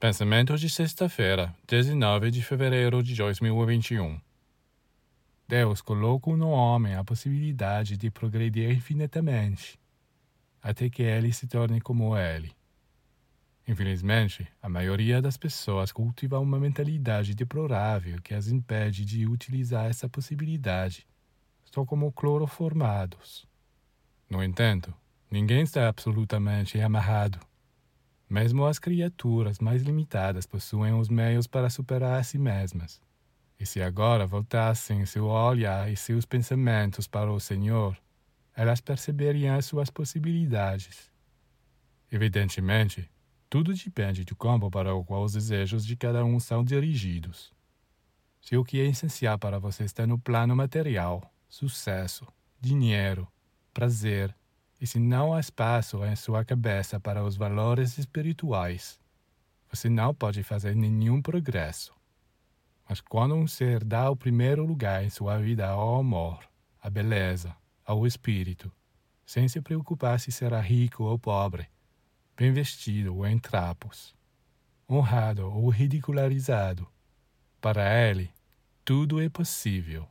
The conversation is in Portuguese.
Pensamento de sexta-feira, 19 de fevereiro de 2021. Deus coloca no homem a possibilidade de progredir infinitamente, até que ele se torne como ele. Infelizmente, a maioria das pessoas cultiva uma mentalidade deplorável que as impede de utilizar essa possibilidade. Estão como cloroformados. No entanto, ninguém está absolutamente amarrado mesmo as criaturas mais limitadas possuem os meios para superar a si mesmas. E se agora voltassem seu olhar e seus pensamentos para o Senhor, elas perceberiam suas possibilidades. Evidentemente, tudo depende do campo para o qual os desejos de cada um são dirigidos. Se o que é essencial para você está no plano material, sucesso, dinheiro, prazer, e se não há espaço em sua cabeça para os valores espirituais, você não pode fazer nenhum progresso. Mas quando um ser dá o primeiro lugar em sua vida ao amor, à beleza, ao espírito, sem se preocupar se será rico ou pobre, bem vestido ou em trapos, honrado ou ridicularizado, para ele, tudo é possível.